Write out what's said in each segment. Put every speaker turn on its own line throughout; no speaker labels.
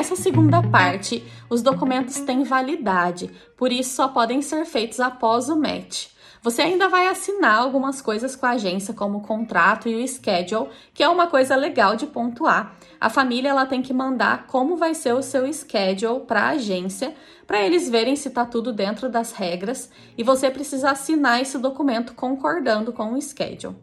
nessa segunda parte, os documentos têm validade, por isso só podem ser feitos após o match. Você ainda vai assinar algumas coisas com a agência, como o contrato e o schedule, que é uma coisa legal de pontuar. A família ela tem que mandar como vai ser o seu schedule para a agência, para eles verem se está tudo dentro das regras, e você precisa assinar esse documento concordando com o schedule.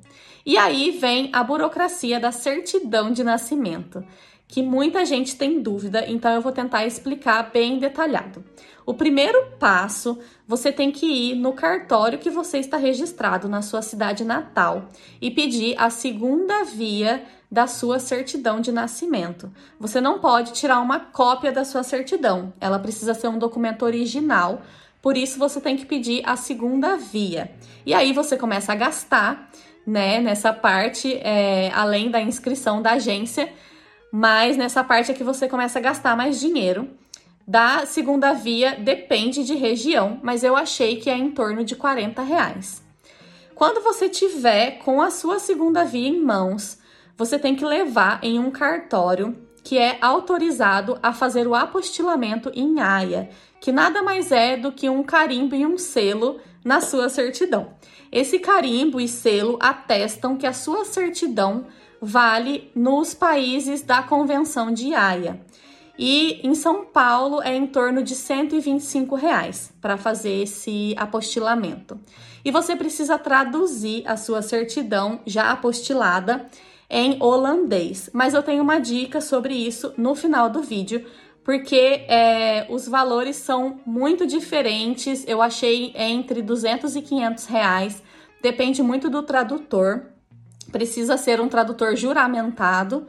E aí vem a burocracia da certidão de nascimento que muita gente tem dúvida, então eu vou tentar explicar bem detalhado. O primeiro passo, você tem que ir no cartório que você está registrado na sua cidade natal e pedir a segunda via da sua certidão de nascimento. Você não pode tirar uma cópia da sua certidão, ela precisa ser um documento original, por isso você tem que pedir a segunda via. E aí você começa a gastar, né, nessa parte, é, além da inscrição da agência mas nessa parte é que você começa a gastar mais dinheiro. Da segunda via depende de região, mas eu achei que é em torno de 40 reais. Quando você tiver com a sua segunda via em mãos, você tem que levar em um cartório que é autorizado a fazer o apostilamento em AIA, que nada mais é do que um carimbo e um selo na sua certidão. Esse carimbo e selo atestam que a sua certidão vale nos países da Convenção de Haia. E em São Paulo é em torno de 125 reais para fazer esse apostilamento. E você precisa traduzir a sua certidão já apostilada em holandês. Mas eu tenho uma dica sobre isso no final do vídeo, porque é, os valores são muito diferentes. Eu achei entre 200 e 500 reais. Depende muito do tradutor precisa ser um tradutor juramentado.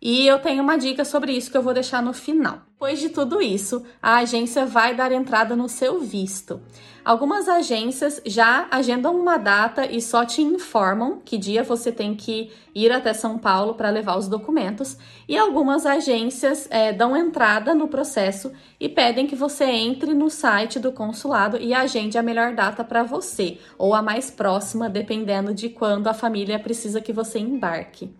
E eu tenho uma dica sobre isso que eu vou deixar no final. Depois de tudo isso, a agência vai dar entrada no seu visto. Algumas agências já agendam uma data e só te informam que dia você tem que ir até São Paulo para levar os documentos, e algumas agências é, dão entrada no processo e pedem que você entre no site do consulado e agende a melhor data para você, ou a mais próxima, dependendo de quando a família precisa que você embarque.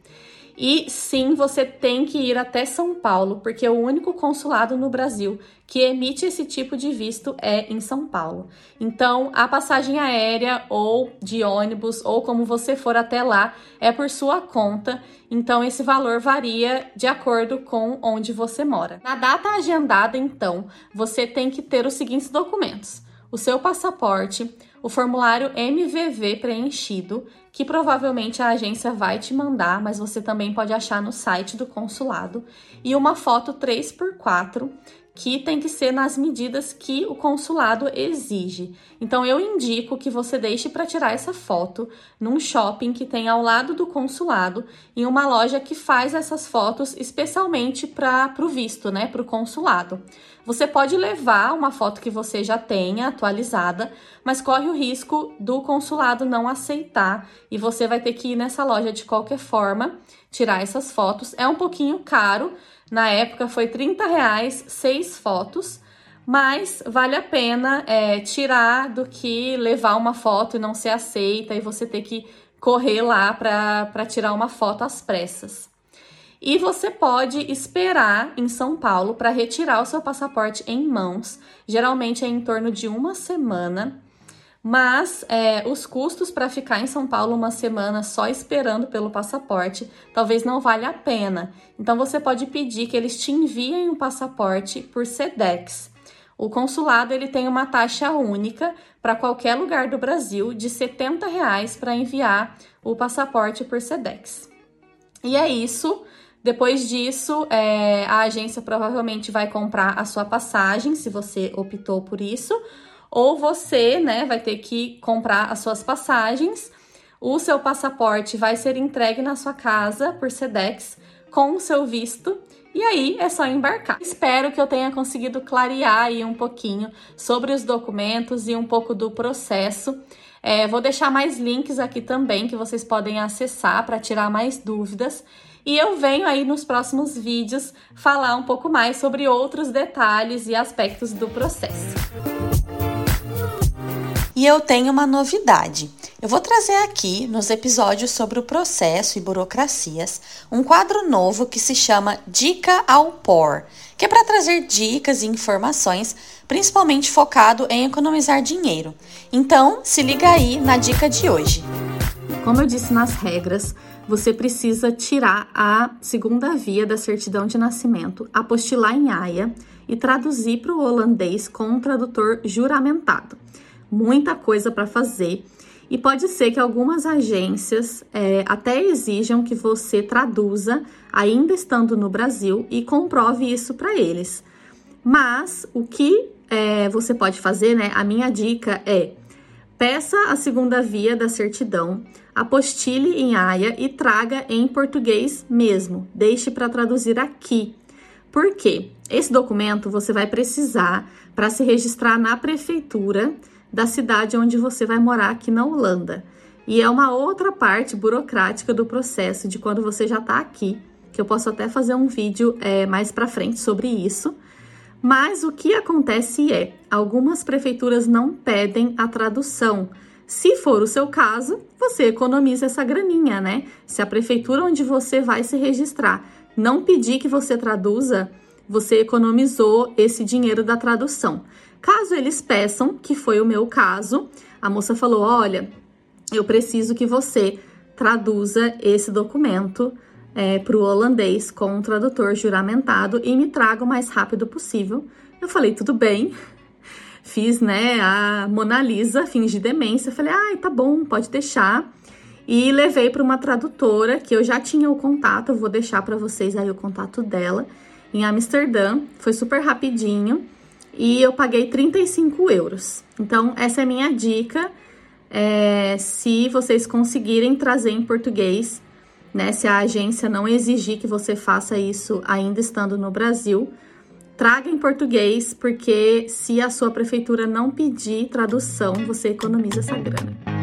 E sim, você tem que ir até São Paulo, porque o único consulado no Brasil que emite esse tipo de visto é em São Paulo. Então, a passagem aérea ou de ônibus ou como você for até lá é por sua conta. Então, esse valor varia de acordo com onde você mora. Na data agendada, então, você tem que ter os seguintes documentos: o seu passaporte, o formulário MVV preenchido, que provavelmente a agência vai te mandar, mas você também pode achar no site do consulado, e uma foto 3x4 que tem que ser nas medidas que o consulado exige. Então eu indico que você deixe para tirar essa foto num shopping que tem ao lado do consulado, em uma loja que faz essas fotos especialmente para o visto, né, para o consulado. Você pode levar uma foto que você já tenha atualizada, mas corre o risco do consulado não aceitar e você vai ter que ir nessa loja de qualquer forma tirar essas fotos. É um pouquinho caro na época foi 30 reais, seis fotos, mas vale a pena é, tirar do que levar uma foto e não ser aceita e você ter que correr lá para tirar uma foto às pressas. E você pode esperar em São Paulo para retirar o seu passaporte em mãos. Geralmente é em torno de uma semana mas é, os custos para ficar em São Paulo uma semana só esperando pelo passaporte talvez não valha a pena. Então você pode pedir que eles te enviem o passaporte por Sedex. O consulado ele tem uma taxa única para qualquer lugar do Brasil de 70 reais para enviar o passaporte por Sedex. E é isso. Depois disso, é, a agência provavelmente vai comprar a sua passagem, se você optou por isso ou você, né, vai ter que comprar as suas passagens. O seu passaporte vai ser entregue na sua casa por Sedex com o seu visto e aí é só embarcar. Espero que eu tenha conseguido clarear aí um pouquinho sobre os documentos e um pouco do processo. É, vou deixar mais links aqui também que vocês podem acessar para tirar mais dúvidas. E eu venho aí nos próximos vídeos falar um pouco mais sobre outros detalhes e aspectos do processo.
E eu tenho uma novidade.
Eu vou trazer aqui, nos episódios sobre o processo e burocracias, um quadro novo que se chama Dica ao Por, que é para trazer dicas e informações, principalmente focado em economizar dinheiro. Então, se liga aí na dica de hoje. Como eu disse nas regras, você precisa tirar a segunda via da certidão de nascimento, apostilar em AIA e traduzir para o holandês com um tradutor juramentado. Muita coisa para fazer. E pode ser que algumas agências é, até exijam que você traduza, ainda estando no Brasil, e comprove isso para eles. Mas o que é, você pode fazer, né? A minha dica é peça a segunda via da certidão, apostile em AIA e traga em português mesmo. Deixe para traduzir aqui. Por quê? Esse documento você vai precisar para se registrar na prefeitura da cidade onde você vai morar aqui na Holanda. E é uma outra parte burocrática do processo de quando você já está aqui, que eu posso até fazer um vídeo é, mais para frente sobre isso. Mas o que acontece é, algumas prefeituras não pedem a tradução. Se for o seu caso, você economiza essa graninha, né? Se a prefeitura onde você vai se registrar não pedir que você traduza, você economizou esse dinheiro da tradução. Caso eles peçam, que foi o meu caso, a moça falou: olha, eu preciso que você traduza esse documento é, para o holandês com um tradutor juramentado e me traga o mais rápido possível. Eu falei: tudo bem. Fiz, né, a Mona Lisa, fingi demência. Falei: ai, tá bom, pode deixar. E levei para uma tradutora que eu já tinha o contato, vou deixar para vocês aí o contato dela em Amsterdã. Foi super rapidinho e eu paguei 35 euros. Então, essa é a minha dica. É, se vocês conseguirem trazer em português, né? Se a agência não exigir que você faça isso ainda estando no Brasil, traga em português, porque se a sua prefeitura não pedir tradução, você economiza essa grana.